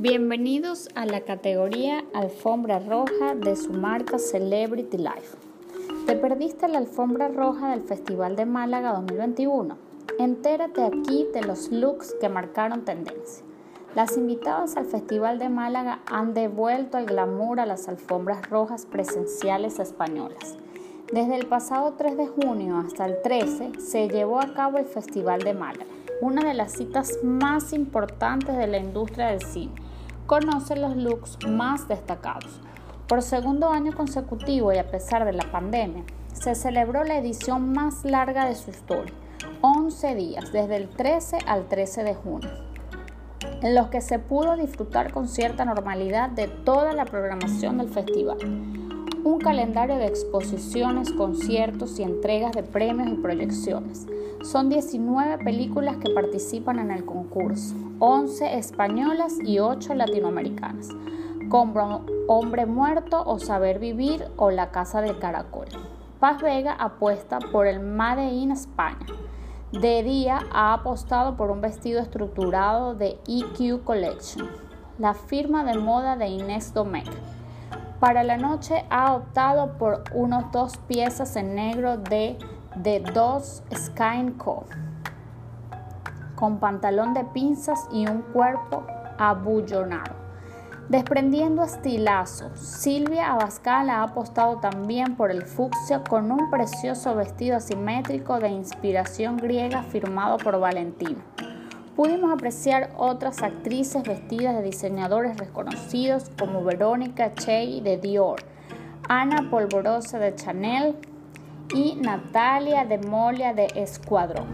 Bienvenidos a la categoría Alfombra Roja de su marca Celebrity Life. ¿Te perdiste la alfombra roja del Festival de Málaga 2021? Entérate aquí de los looks que marcaron tendencia. Las invitadas al Festival de Málaga han devuelto el glamour a las alfombras rojas presenciales españolas. Desde el pasado 3 de junio hasta el 13 se llevó a cabo el Festival de Málaga, una de las citas más importantes de la industria del cine conoce los looks más destacados. Por segundo año consecutivo y a pesar de la pandemia, se celebró la edición más larga de su historia, 11 días, desde el 13 al 13 de junio, en los que se pudo disfrutar con cierta normalidad de toda la programación del festival. Un calendario de exposiciones, conciertos y entregas de premios y proyecciones son 19 películas que participan en el concurso, 11 españolas y 8 latinoamericanas, como Hombre Muerto o Saber Vivir o La Casa del Caracol. Paz Vega apuesta por el Made in España. De día ha apostado por un vestido estructurado de EQ Collection, la firma de moda de Inés Domecq. Para la noche ha optado por unos dos piezas en negro de de dos Sky Co. con pantalón de pinzas y un cuerpo abullonado. Desprendiendo estilazo, Silvia Abascal ha apostado también por el fucsia con un precioso vestido asimétrico de inspiración griega firmado por Valentino. Pudimos apreciar otras actrices vestidas de diseñadores reconocidos como Verónica Chey de Dior, Ana Polvorosa de Chanel, y Natalia de Molia de Escuadrón.